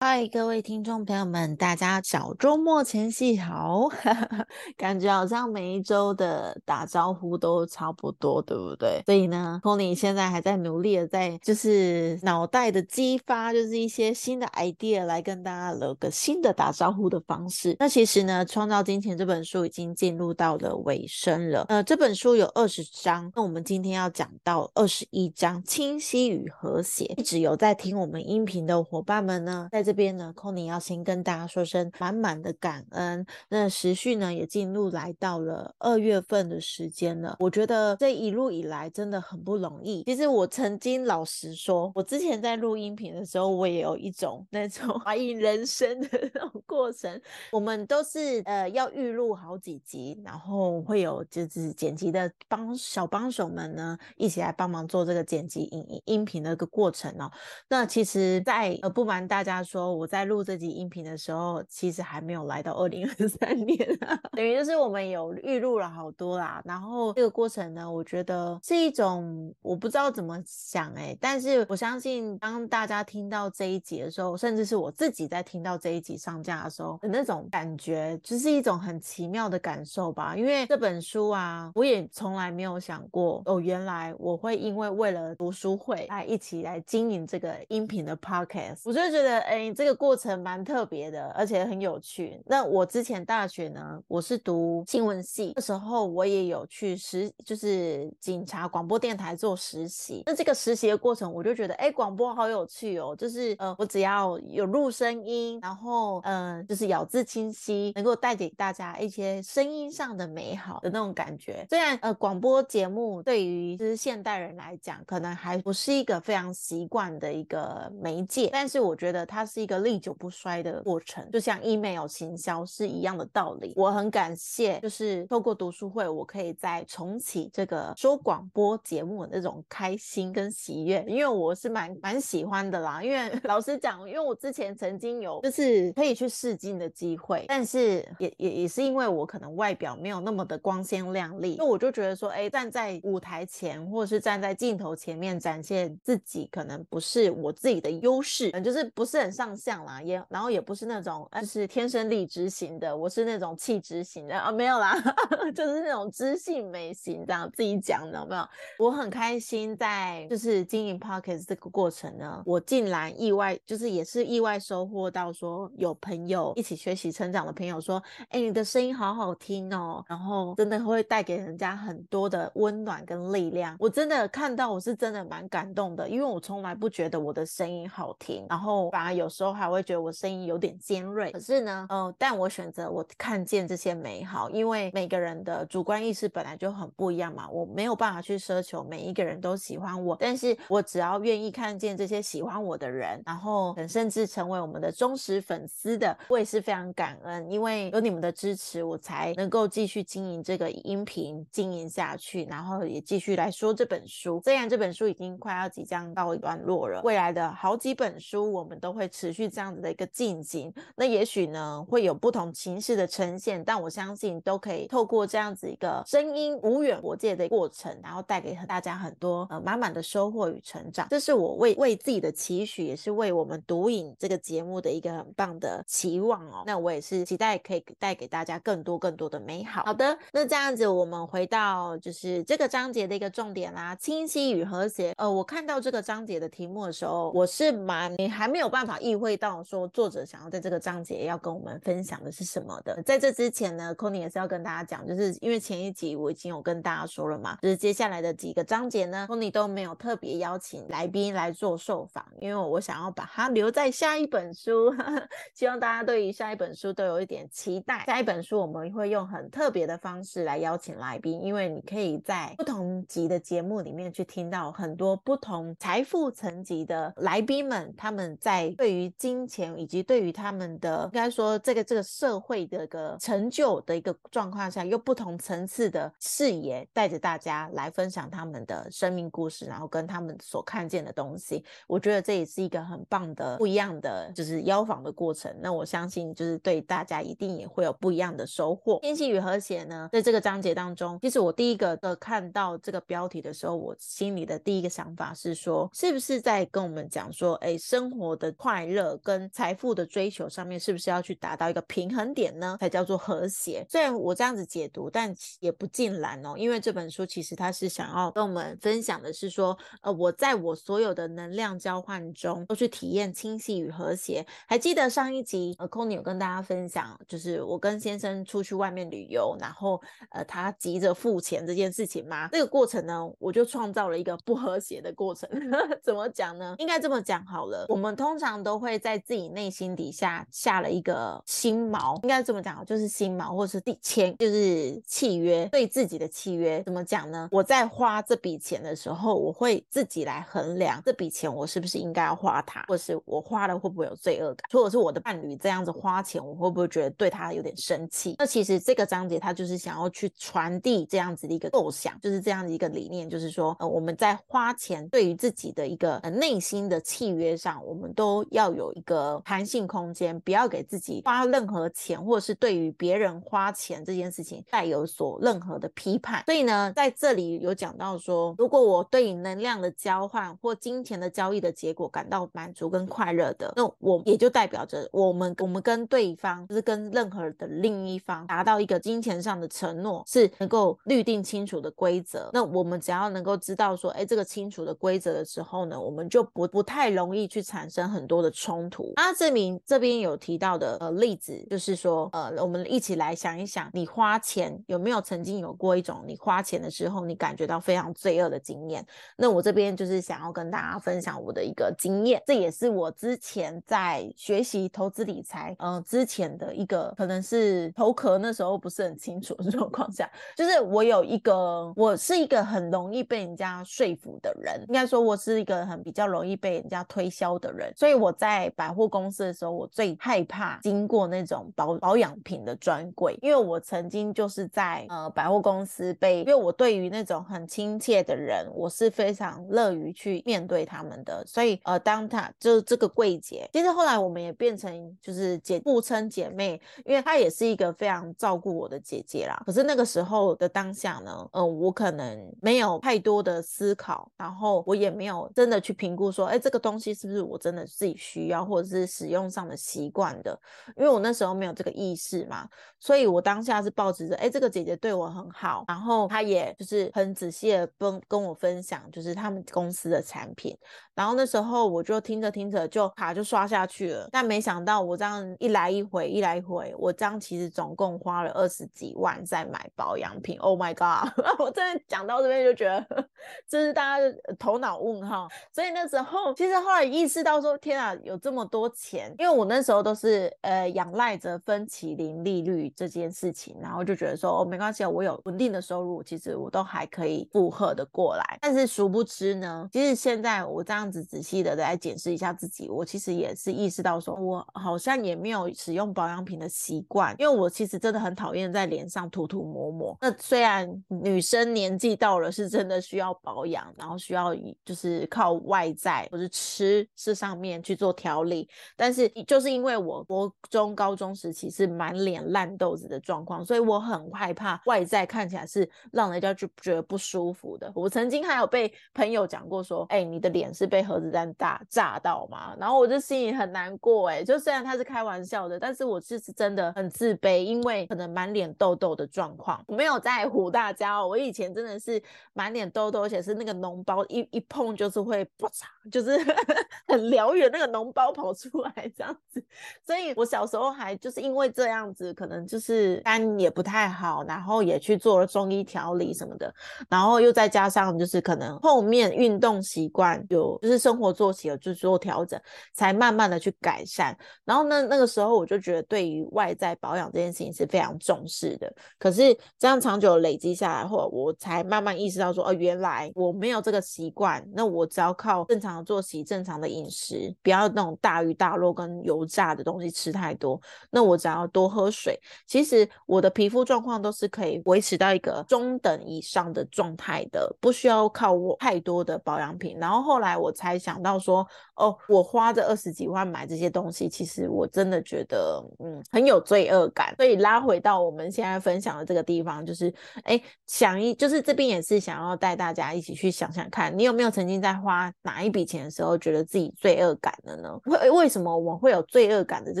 嗨，各位听众朋友们，大家小周末前夕好，感觉好像每一周的打招呼都差不多，对不对？所以呢，Tony 现在还在努力的在就是脑袋的激发，就是一些新的 idea 来跟大家有个新的打招呼的方式。那其实呢，《创造金钱》这本书已经进入到了尾声了。呃，这本书有二十章，那我们今天要讲到二十一章，清晰与和谐。一直有在听我们音频的伙伴们呢，在这。边呢，Conny 要先跟大家说声满满的感恩。那时序呢，也进入来到了二月份的时间了。我觉得这一路以来真的很不容易。其实我曾经老实说，我之前在录音频的时候，我也有一种那种 怀疑人生的那种过程。我们都是呃要预录好几集，然后会有就是剪辑的帮小帮手们呢一起来帮忙做这个剪辑音音频的一个过程哦。那其实，在呃不瞒大家说。我在录这集音频的时候，其实还没有来到二零二三年，等于就是我们有预录了好多啦。然后这个过程呢，我觉得是一种我不知道怎么想哎，但是我相信当大家听到这一集的时候，甚至是我自己在听到这一集上架的时候的那种感觉，就是一种很奇妙的感受吧。因为这本书啊，我也从来没有想过哦，原来我会因为为了读书会来一起来经营这个音频的 podcast，我就觉得哎。这个过程蛮特别的，而且很有趣。那我之前大学呢，我是读新闻系，那时候我也有去实，就是警察广播电台做实习。那这个实习的过程，我就觉得，哎，广播好有趣哦。就是呃，我只要有录声音，然后嗯，就是咬字清晰，能够带给大家一些声音上的美好的那种感觉。虽然呃，广播节目对于就是现代人来讲，可能还不是一个非常习惯的一个媒介，但是我觉得它是。一个历久不衰的过程，就像 email 行销是一样的道理。我很感谢，就是透过读书会，我可以再重启这个说广播节目的那种开心跟喜悦，因为我是蛮蛮喜欢的啦。因为 老实讲，因为我之前曾经有就是可以去试镜的机会，但是也也也是因为我可能外表没有那么的光鲜亮丽，那我就觉得说，哎，站在舞台前或者是站在镜头前面展现自己，可能不是我自己的优势，就是不是很上。相啦，也然后也不是那种就是天生丽质型的，我是那种气质型的啊，没有啦，就是那种知性美型这样自己讲的，有没有？我很开心在就是经营 p o c k e t 这个过程呢，我竟然意外就是也是意外收获到说有朋友一起学习成长的朋友说，哎，你的声音好好听哦，然后真的会带给人家很多的温暖跟力量。我真的看到我是真的蛮感动的，因为我从来不觉得我的声音好听，然后反而有有时。候还会觉得我声音有点尖锐，可是呢，呃，但我选择我看见这些美好，因为每个人的主观意识本来就很不一样嘛，我没有办法去奢求每一个人都喜欢我，但是我只要愿意看见这些喜欢我的人，然后甚至成为我们的忠实粉丝的，我也是非常感恩，因为有你们的支持，我才能够继续经营这个音频，经营下去，然后也继续来说这本书。虽然这本书已经快要即将到一段落了，未来的好几本书我们都会持。续这样子的一个进行，那也许呢会有不同形式的呈现，但我相信都可以透过这样子一个声音无远国界的过程，然后带给大家很多呃满满的收获与成长。这是我为为自己的期许，也是为我们读影这个节目的一个很棒的期望哦。那我也是期待可以带给大家更多更多的美好。好的，那这样子我们回到就是这个章节的一个重点啦，清晰与和谐。呃，我看到这个章节的题目的时候，我是蛮还没有办法意。会到说作者想要在这个章节要跟我们分享的是什么的？在这之前呢，Kony 也是要跟大家讲，就是因为前一集我已经有跟大家说了嘛，就是接下来的几个章节呢，Kony 都没有特别邀请来宾来做受访，因为我想要把它留在下一本书，希望大家对于下一本书都有一点期待。下一本书我们会用很特别的方式来邀请来宾，因为你可以在不同集的节目里面去听到很多不同财富层级的来宾们，他们在对于金钱以及对于他们的应该说这个这个社会的一个成就的一个状况下，又不同层次的视野，带着大家来分享他们的生命故事，然后跟他们所看见的东西，我觉得这也是一个很棒的不一样的就是邀访的过程。那我相信就是对大家一定也会有不一样的收获。天气与和谐呢，在这个章节当中，其实我第一个的看到这个标题的时候，我心里的第一个想法是说，是不是在跟我们讲说，哎，生活的快乐跟财富的追求上面，是不是要去达到一个平衡点呢？才叫做和谐。虽然我这样子解读，但也不尽然哦，因为这本书其实它是想要跟我们分享的是说，呃，我在我所有的能量交换中，都去体验清晰与和谐。还记得上一集，呃 c o n y 有跟大家分享，就是我跟先生出去外面旅游，然后呃，他急着付钱这件事情吗？这个过程呢，我就创造了一个不和谐的过程。怎么讲呢？应该这么讲好了，我们通常都都会在自己内心底下下了一个心锚，应该这么讲，就是心锚，或是第签，就是契约，对自己的契约。怎么讲呢？我在花这笔钱的时候，我会自己来衡量这笔钱我是不是应该要花它，或是我花了会不会有罪恶感，或者是我的伴侣这样子花钱，我会不会觉得对他有点生气？那其实这个章节他就是想要去传递这样子的一个构想，就是这样的一个理念，就是说，呃，我们在花钱对于自己的一个呃内心的契约上，我们都要要有一个弹性空间，不要给自己花任何钱，或者是对于别人花钱这件事情带有所任何的批判。所以呢，在这里有讲到说，如果我对于能量的交换或金钱的交易的结果感到满足跟快乐的，那我也就代表着我们我们跟对方，就是跟任何的另一方达到一个金钱上的承诺，是能够律定清楚的规则。那我们只要能够知道说，哎，这个清楚的规则的时候呢，我们就不不太容易去产生很多的冲突。那证明这边有提到的呃例子，就是说，呃，我们一起来想一想，你花钱有没有曾经有过一种你花钱的时候，你感觉到非常罪恶的经验？那我这边就是想要跟大家分享我的一个经验，这也是我之前在学习投资理财，嗯，之前的一个可能是头壳那时候不是很清楚的状况下，就是我有一个，我是一个很容易被人家说服的人，应该说我是一个很比较容易被人家推销的人，所以我在百货公司的时候，我最害怕经过那种保保养品的专柜，因为我曾经就是在呃百货公司被，因为我对于那种很亲切的人，我是非常乐于去面对他们的，所以呃当他就是这个柜姐，其实后来我们也变成就是姐互称姐妹，因为她也是一个非常照顾我的姐姐啦。可是那个时候的当下呢，嗯，我可能没有太多的思考，然后我也没有真的去评估说，哎，这个东西是不是我真的自己需要，或者是使用上的习惯的，因为我那时候没有这个意识嘛，所以我当下是抱持着，哎，这个姐姐对我很好，然后她也就是很仔细的跟跟我分享，就是他们公司的产品，然后那时候我就听着听着就卡就刷下去了，但没想到我这样一来一回，一来一回，我这样其实总共花了二十几万在买保养品。Oh my god！我真的讲到这边就觉得这是大家的头脑问号。所以那时候其实后来意识到说，天啊，有这么多钱，因为我那时候都是呃仰赖着分期零利率这件事情，然后就觉得说哦没关系，我有稳定的收入，其实我都还可以负荷的过来。但是殊不知呢，其实现在我这样子仔细的来检视一下自己，我其实也是意识到说，我好像也没有使用保养品的习惯，因为我其实真的很讨厌在脸上涂涂抹抹。那虽然女生年纪到了，是真的需要保养，然后需要就是靠外在或是吃这上面去做调理，但是就是因为我国中、高中时期是满脸烂豆子的状况，所以我很害怕外在看起来是让人家就觉得不舒服的。我曾经还有被朋友讲过说，哎，你的脸是被核子弹炸炸到吗？然后我就心里很难过，哎，就虽然他是开玩笑的，但是我是真的很自卑，因为可能满脸痘痘的状况，我没有在 唬大家哦。我以前真的是满脸痘痘，而且是那个脓包一一碰就是会不嚓，就是 很燎原那个脓包跑出来这样子。所以我小时候还就是因为这样子，可能就是肝也不太好，然后也去做了中医调理什么的，然后又再加上就是可能后面运动习惯有就是生活作息有去做调整，才慢慢的去改善。然后呢，那个时候我就觉得对于外在保养这件事情是非常重视的。可是这样长久累积下来后，我才慢慢意识到说，哦，原来我没有这个习惯。那我只要靠正常的作息、正常的饮饮食，不要那种大鱼大肉跟油炸的东西吃太多。那我只要多喝水，其实我的皮肤状况都是可以维持到一个中等以上的状态的，不需要靠我太多的保养品。然后后来我才想到说，哦，我花这二十几万买这些东西，其实我真的觉得，嗯，很有罪恶感。所以拉回到我们现在分享的这个地方，就是，哎，想一，就是这边也是想要带大家大家一起去想想看，你有没有曾经在花哪一笔钱的时候，觉得自己罪恶感了呢？为为什么我们会有罪恶感的这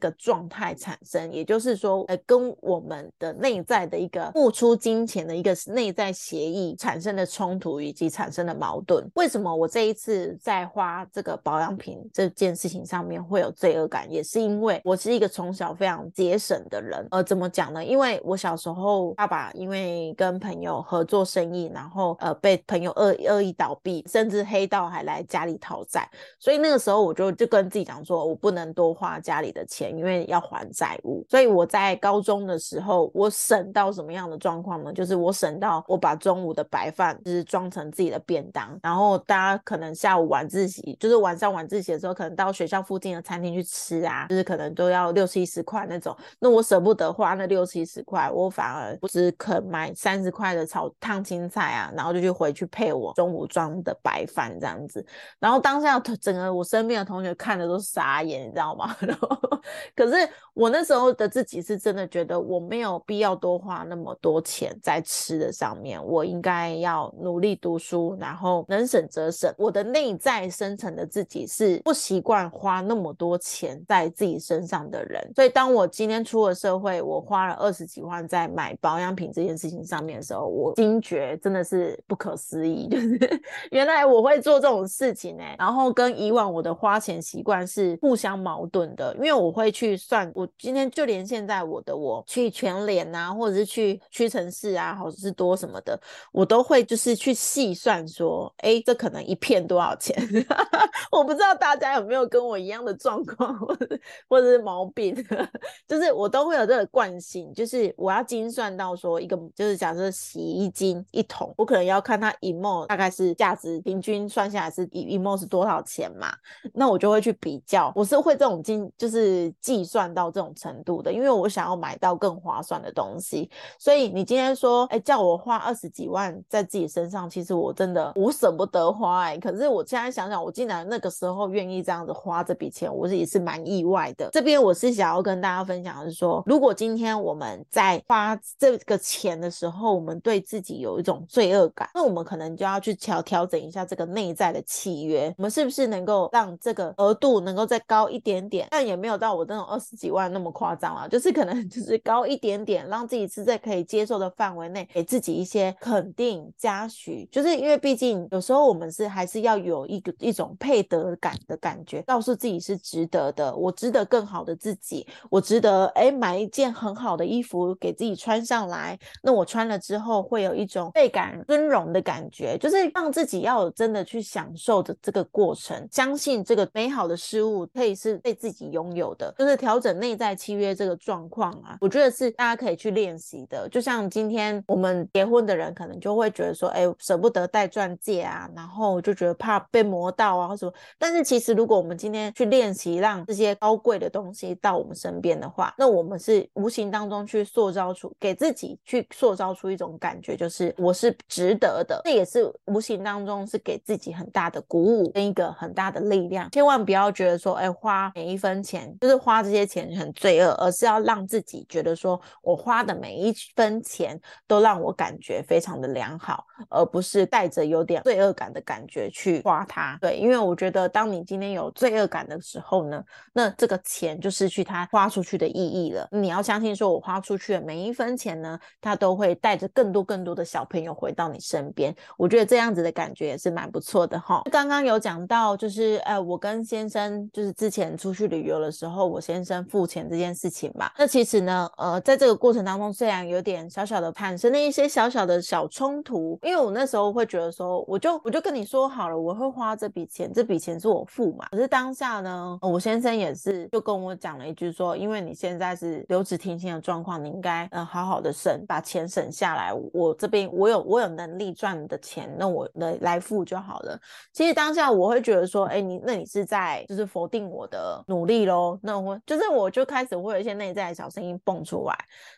个状态产生？也就是说，呃，跟我们的内在的一个付出金钱的一个内在协议产生的冲突以及产生的矛盾。为什么我这一次在花这个保养品这件事情上面会有罪恶感？也是因为我是一个从小非常节省的人。呃，怎么讲呢？因为我小时候爸爸因为跟朋友合作生意，然后呃被朋友恶恶意倒闭，甚至黑道还来家里讨债，所以那个时候我就就跟自己讲说，我不能多花家里的钱，因为要还债务。所以我在高中的时候，我省到什么样的状况呢？就是我省到我把中午的白饭就是装成自己的便当，然后大家可能下午晚自习，就是晚上晚自习的时候，可能到学校附近的餐厅去吃啊，就是可能都要六七十块那种。那我舍不得花那六七十块，我反而只肯买三十块的炒烫青菜啊，然后就去回去配我中午装的白饭这样子。然后当下整个我身边的同学看的都傻眼，你知道吗？然后可是我那时候的自己是真的觉得我没有必要多花那么多钱在吃的上面，我应该要努力读书，然后能省则省。我的内在深层的自己是不习惯花那么多钱在自己身上的人，所以当我今天出了社会，我花了二十几万在买保养品这件事情上面的时候，我惊觉真的是不可思议，就是原来我会做这种事情呢。然后跟以往我的花钱习惯是互相矛盾的，因为我会去算，我今天就连现在我的我去全联啊，或者是去屈臣氏啊，或者是多什么的，我都会就是去细算说，哎，这可能一片多少钱？我不知道大家有没有跟我一样的状况，或者或者是毛病，就是我都会有这个惯性，就是我要精算到说一个，就是假设洗衣精一桶，我可能要看它一墨大概是价值平均算下来是一一墨是多少钱嘛，那我就会去比较，我是会这种经就是计算到这种程度的，因为我想要买到更划算的东西，所以你今天说，哎，叫我花二十几万在自己身上，其实我真的我舍不得花，哎，可是我现在想想，我竟然那个时候愿意这样子花这笔钱，我是也是蛮意外的。这边我是想要跟大家分享的是说，如果今天我们在花这个钱的时候，我们对自己有一种罪恶感，那我们可能可能就要去调调整一下这个内在的契约，我们是不是能够让这个额度能够再高一点点？但也没有到我那种二十几万那么夸张啊，就是可能 就是高一点点，让自己是在可以接受的范围内，给自己一些肯定嘉许。就是因为毕竟有时候我们是还是要有一个一种配得感的感觉，告诉自己是值得的，我值得更好的自己，我值得哎买一件很好的衣服给自己穿上来，那我穿了之后会有一种倍感尊荣的感觉，觉就是让自己要有真的去享受的这个过程，相信这个美好的事物可以是被自己拥有的，就是调整内在契约这个状况啊，我觉得是大家可以去练习的。就像今天我们结婚的人可能就会觉得说，哎，舍不得戴钻戒啊，然后就觉得怕被磨到啊，或什么。但是其实如果我们今天去练习，让这些高贵的东西到我们身边的话，那我们是无形当中去塑造出给自己去塑造出一种感觉，就是我是值得的。这也也是无形当中是给自己很大的鼓舞跟一个很大的力量。千万不要觉得说，哎，花每一分钱就是花这些钱很罪恶，而是要让自己觉得说我花的每一分钱都让我感觉非常的良好，而不是带着有点罪恶感的感觉去花它。对，因为我觉得当你今天有罪恶感的时候呢，那这个钱就失去它花出去的意义了。你要相信，说我花出去的每一分钱呢，它都会带着更多更多的小朋友回到你身边。我觉得这样子的感觉也是蛮不错的哈。刚刚有讲到，就是呃，我跟先生就是之前出去旅游的时候，我先生付钱这件事情嘛。那其实呢，呃，在这个过程当中，虽然有点小小的产生了一些小小的小冲突，因为我那时候会觉得说，我就我就跟你说好了，我会花这笔钱，这笔钱是我付嘛。可是当下呢，我先生也是就跟我讲了一句说，因为你现在是留职停薪的状况，你应该嗯好好的省，把钱省下来。我这边我有我有能力赚的钱，那我来来付就好了。其实当下我会觉得说，哎，你那你是在就是否定我的努力喽？那我就是我就开始会有一些内在的小声音蹦出来。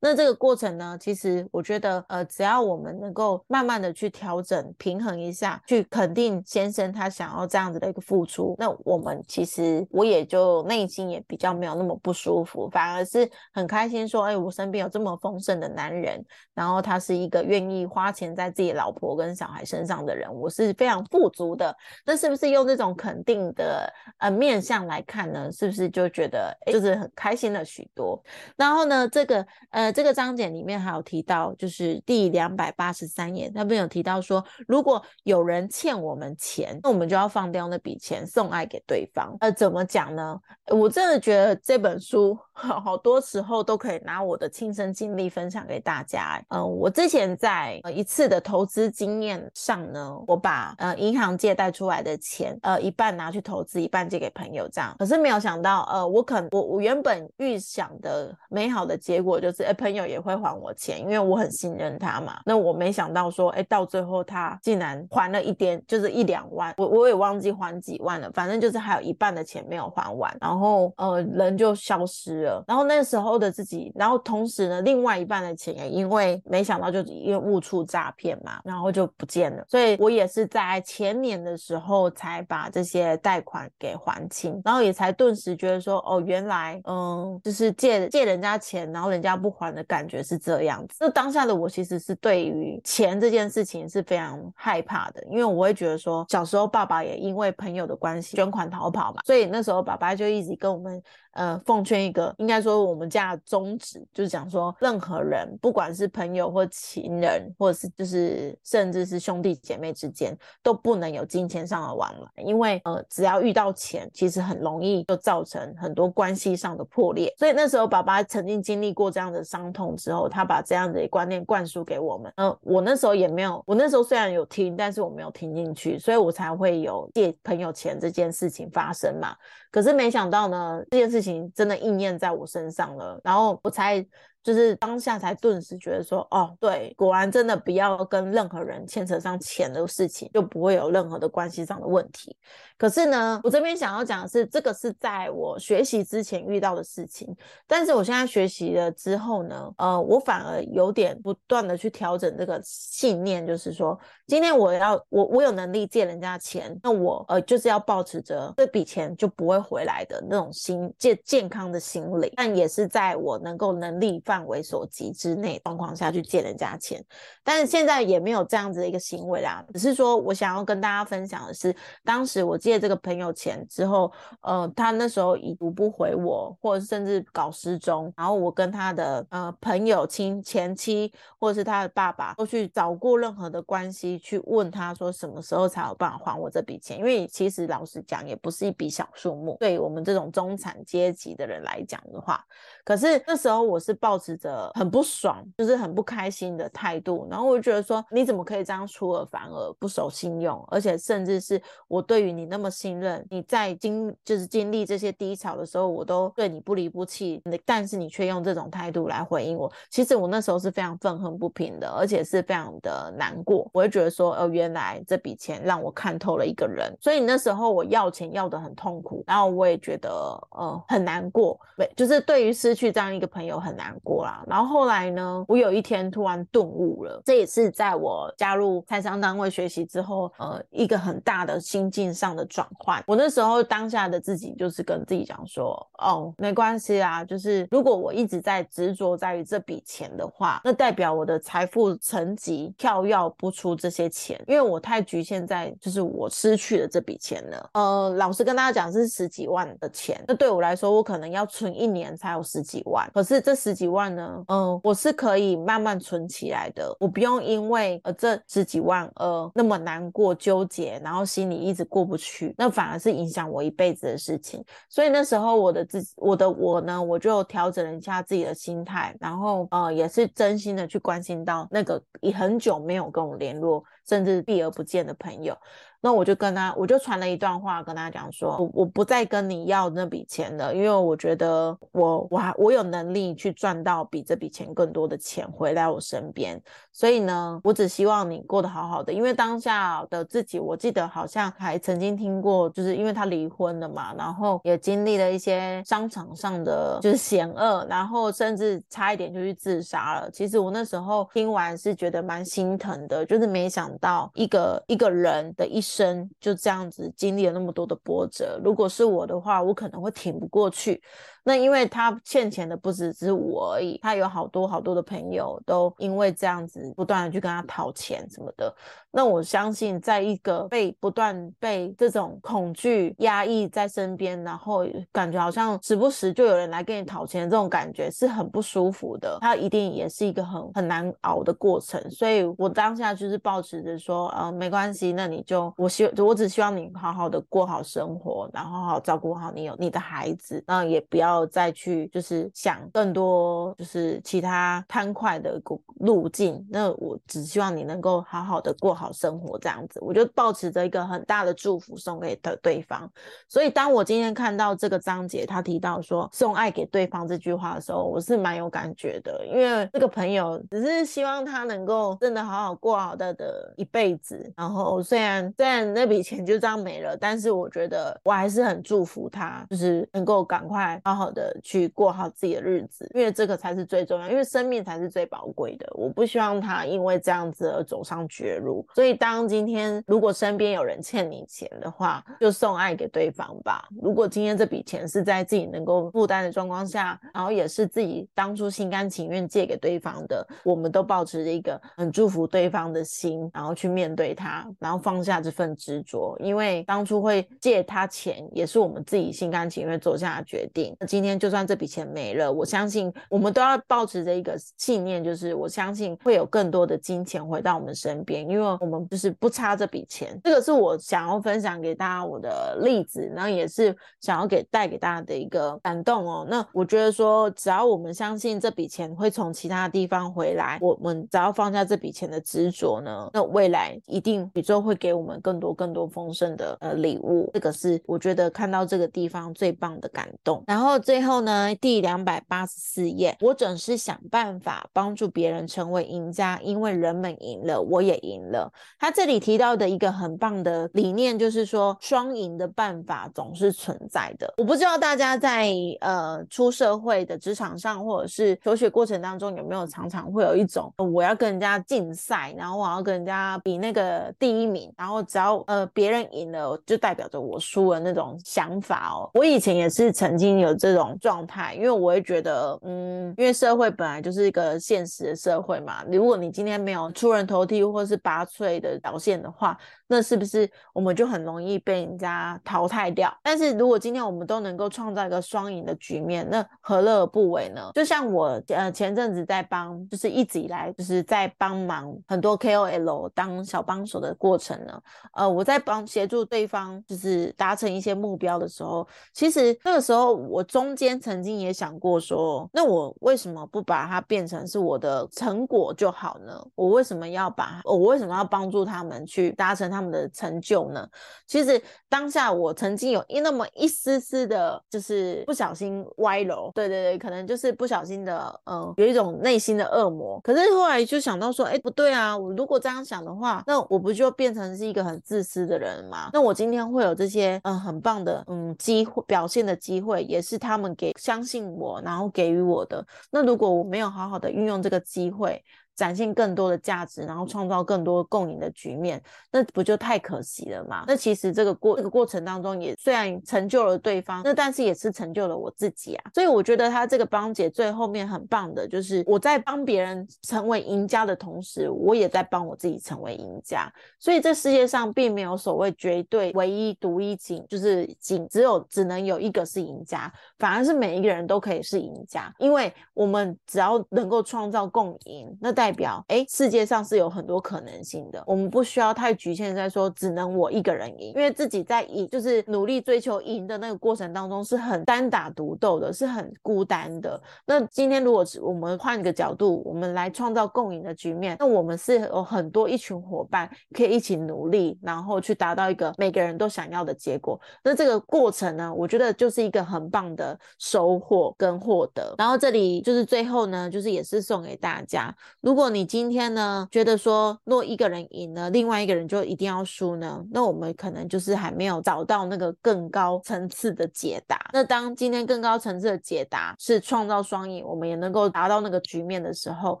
那这个过程呢，其实我觉得呃，只要我们能够慢慢的去调整平衡一下，去肯定先生他想要这样子的一个付出，那我们其实我也就内心也比较没有那么不舒服，反而是很开心说，哎，我身边有这么丰盛的男人，然后他是一个愿意花钱在自己老婆跟小孩身上的人，我是非常富足的。那是不是用这种肯定的呃面相来看呢？是不是就觉得就是很开心了许多？然后呢，这个呃这个章节里面还有提到，就是第两百八十三页，那边有提到说，如果有人欠我们钱，那我们就要放掉那笔钱，送爱给对方。呃，怎么讲呢？我真的觉得这本书好多时候都可以拿我的亲身经历分享给大家。嗯，我之前在呃一次的投资经验上呢，我把呃银行借贷出来的钱，呃一半拿去投资，一半借给朋友这样。可是没有想到，呃，我可我我原本预想的美好的结果就是，哎，朋友也会还我钱，因为我很信任他嘛。那我没想到说，哎，到最后他竟然还了一点，就是一两万，我我也忘记还几万了，反正就是还有一半的钱没有还完，然后呃人就消失了。然后那时候的自己，然后同时呢，另外一半的钱也因为没想到就因为误触诈骗嘛，然后就不见了。所以我也是在前年的时候才把这些贷款给还清，然后也才顿时觉得说，哦，原来嗯，就是借借人家钱，然后人家不还的感觉是这样子。那当下的我其实是对于钱这件事情是非常害怕的，因为我会觉得说，小时候爸爸也因为朋友的关系捐款逃跑嘛，所以那时候爸爸就一直跟我们。呃，奉劝一个，应该说我们家的宗旨就是讲说，任何人，不管是朋友或情人，或者是就是甚至是兄弟姐妹之间，都不能有金钱上的往来，因为呃，只要遇到钱，其实很容易就造成很多关系上的破裂。所以那时候爸爸曾经经历过这样的伤痛之后，他把这样的观念灌输给我们。嗯，我那时候也没有，我那时候虽然有听，但是我没有听进去，所以我才会有借朋友钱这件事情发生嘛。可是没想到呢，这件事情真的应验在在我身上了，然后我才。就是当下才顿时觉得说，哦，对，果然真的不要跟任何人牵扯上钱的事情，就不会有任何的关系上的问题。可是呢，我这边想要讲的是，这个是在我学习之前遇到的事情，但是我现在学习了之后呢，呃，我反而有点不断的去调整这个信念，就是说，今天我要我我有能力借人家钱，那我呃就是要保持着这笔钱就不会回来的那种心健健康的心理，但也是在我能够能力范。围所及之内状况下去借人家钱，但是现在也没有这样子的一个行为啦。只是说我想要跟大家分享的是，当时我借这个朋友钱之后，呃，他那时候已读不回我，或者甚至搞失踪，然后我跟他的呃朋友亲前妻或者是他的爸爸都去找过任何的关系去问他说什么时候才有办法还我这笔钱，因为其实老实讲也不是一笔小数目，对我们这种中产阶级的人来讲的话，可是那时候我是抱。持着很不爽，就是很不开心的态度，然后我就觉得说，你怎么可以这样出尔反尔，不守信用，而且甚至是我对于你那么信任，你在经就是经历这些低潮的时候，我都对你不离不弃，但是你却用这种态度来回应我，其实我那时候是非常愤恨不平的，而且是非常的难过。我会觉得说，哦，原来这笔钱让我看透了一个人，所以那时候我要钱要的很痛苦，然后我也觉得呃很难过，对，就是对于失去这样一个朋友很难过啦。然后后来呢，我有一天突然顿悟了，这也是在我加入财商单位学习之后，呃，一个很大的心境上的转换。我那时候当下的自己就是跟自己讲说，哦，没关系啊，就是如果我一直在执着在于这笔钱的话，那代表我的财富层级跳跃不出这些钱，因为我太局限在就是我失去了这笔钱了。呃，老实跟大家讲，是十几万的钱，那对我来说，我可能要存一年才有十几万，可是这十几万。呢，嗯，我是可以慢慢存起来的，我不用因为呃这十几万呃那么难过纠结，然后心里一直过不去，那反而是影响我一辈子的事情。所以那时候我的自己，我的我呢，我就调整了一下自己的心态，然后呃也是真心的去关心到那个已很久没有跟我联络。甚至避而不见的朋友。那我就跟他，我就传了一段话跟他讲说，我我不再跟你要那笔钱了，因为我觉得我我还我有能力去赚到比这笔钱更多的钱回来我身边，所以呢，我只希望你过得好好的。因为当下的自己，我记得好像还曾经听过，就是因为他离婚了嘛，然后也经历了一些商场上的就是险恶，然后甚至差一点就去自杀了。其实我那时候听完是觉得蛮心疼的，就是没想到一个一个人的一生。生就这样子经历了那么多的波折，如果是我的话，我可能会挺不过去。那因为他欠钱的不只是我而已，他有好多好多的朋友都因为这样子不断的去跟他讨钱什么的。那我相信，在一个被不断被这种恐惧压抑在身边，然后感觉好像时不时就有人来跟你讨钱，这种感觉是很不舒服的。他一定也是一个很很难熬的过程。所以我当下就是保持着说，呃，没关系，那你就我希我只希望你好好的过好生活，然后好好照顾好你有你的孩子，那也不要。再去就是想更多就是其他贪快的路路径，那我只希望你能够好好的过好生活，这样子，我就保持着一个很大的祝福送给的对方。所以当我今天看到这个章节，他提到说送爱给对方这句话的时候，我是蛮有感觉的，因为这个朋友只是希望他能够真的好好过好他的一辈子。然后虽然虽然那笔钱就这样没了，但是我觉得我还是很祝福他，就是能够赶快好好。好的，去过好自己的日子，因为这个才是最重要，因为生命才是最宝贵的。我不希望他因为这样子而走上绝路。所以，当今天如果身边有人欠你钱的话，就送爱给对方吧。如果今天这笔钱是在自己能够负担的状况下，然后也是自己当初心甘情愿借给对方的，我们都保持着一个很祝福对方的心，然后去面对他，然后放下这份执着。因为当初会借他钱，也是我们自己心甘情愿做下的决定。今天就算这笔钱没了，我相信我们都要保持着一个信念，就是我相信会有更多的金钱回到我们身边，因为我们就是不差这笔钱。这个是我想要分享给大家我的例子，然后也是想要给带给大家的一个感动哦。那我觉得说，只要我们相信这笔钱会从其他地方回来，我们只要放下这笔钱的执着呢，那未来一定宇宙会给我们更多更多丰盛的呃礼物。这个是我觉得看到这个地方最棒的感动，然后。最后呢，第两百八十四页，我总是想办法帮助别人成为赢家，因为人们赢了，我也赢了。他这里提到的一个很棒的理念，就是说双赢的办法总是存在的。我不知道大家在呃出社会的职场上，或者是求学过程当中，有没有常常会有一种我要跟人家竞赛，然后我要跟人家比那个第一名，然后只要呃别人赢了，就代表着我输了那种想法哦。我以前也是曾经有这。种状态，因为我会觉得，嗯，因为社会本来就是一个现实的社会嘛。如果你今天没有出人头地或是拔萃的表现的话，那是不是我们就很容易被人家淘汰掉？但是如果今天我们都能够创造一个双赢的局面，那何乐而不为呢？就像我呃前阵子在帮，就是一直以来就是在帮忙很多 KOL 当小帮手的过程呢。呃，我在帮协助对方就是达成一些目标的时候，其实那个时候我中。间曾经也想过说，那我为什么不把它变成是我的成果就好呢？我为什么要把我为什么要帮助他们去达成他们的成就呢？其实当下我曾经有一那么一丝丝的，就是不小心歪楼，对对对，可能就是不小心的，嗯，有一种内心的恶魔。可是后来就想到说，哎，不对啊，我如果这样想的话，那我不就变成是一个很自私的人吗？那我今天会有这些嗯很棒的嗯机会表现的机会，也是。他们给相信我，然后给予我的。那如果我没有好好的运用这个机会。展现更多的价值，然后创造更多共赢的局面，那不就太可惜了吗？那其实这个过这个过程当中，也虽然成就了对方，那但是也是成就了我自己啊。所以我觉得他这个帮姐最后面很棒的，就是我在帮别人成为赢家的同时，我也在帮我自己成为赢家。所以这世界上并没有所谓绝对唯一独一仅，就是仅只有只能有一个是赢家，反而是每一个人都可以是赢家，因为我们只要能够创造共赢，那代代表哎，世界上是有很多可能性的。我们不需要太局限在说只能我一个人赢，因为自己在赢就是努力追求赢的那个过程当中是很单打独斗的，是很孤单的。那今天如果我们换个角度，我们来创造共赢的局面，那我们是有很多一群伙伴可以一起努力，然后去达到一个每个人都想要的结果。那这个过程呢，我觉得就是一个很棒的收获跟获得。然后这里就是最后呢，就是也是送给大家，如如果你今天呢觉得说若一个人赢了，另外一个人就一定要输呢，那我们可能就是还没有找到那个更高层次的解答。那当今天更高层次的解答是创造双赢，我们也能够达到那个局面的时候，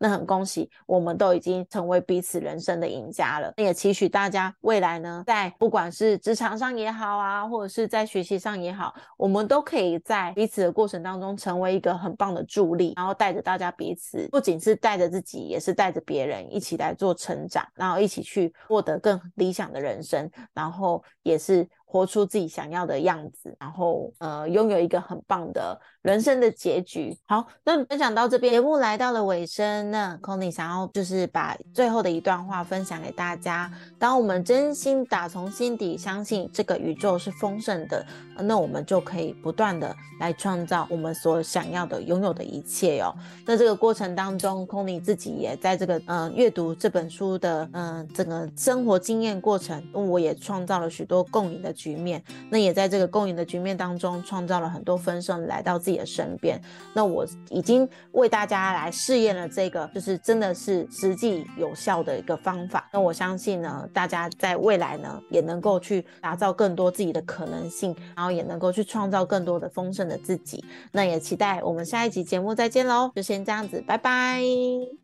那很恭喜，我们都已经成为彼此人生的赢家了。那也期许大家未来呢，在不管是职场上也好啊，或者是在学习上也好，我们都可以在彼此的过程当中成为一个很棒的助力，然后带着大家彼此，不仅是带着自己，也是带着别人一起来做成长，然后一起去获得更理想的人生，然后也是。活出自己想要的样子，然后呃，拥有一个很棒的人生的结局。好，那分享到这边，节目来到了尾声。那 c o n y 想要就是把最后的一段话分享给大家：当我们真心打从心底相信这个宇宙是丰盛的，那我们就可以不断的来创造我们所想要的、拥有的一切哦。那这个过程当中 c o n y 自己也在这个嗯阅读这本书的嗯整个生活经验过程，我也创造了许多共赢的。局面，那也在这个共赢的局面当中，创造了很多分身来到自己的身边。那我已经为大家来试验了这个，就是真的是实际有效的一个方法。那我相信呢，大家在未来呢，也能够去打造更多自己的可能性，然后也能够去创造更多的丰盛的自己。那也期待我们下一集节目再见喽，就先这样子，拜拜。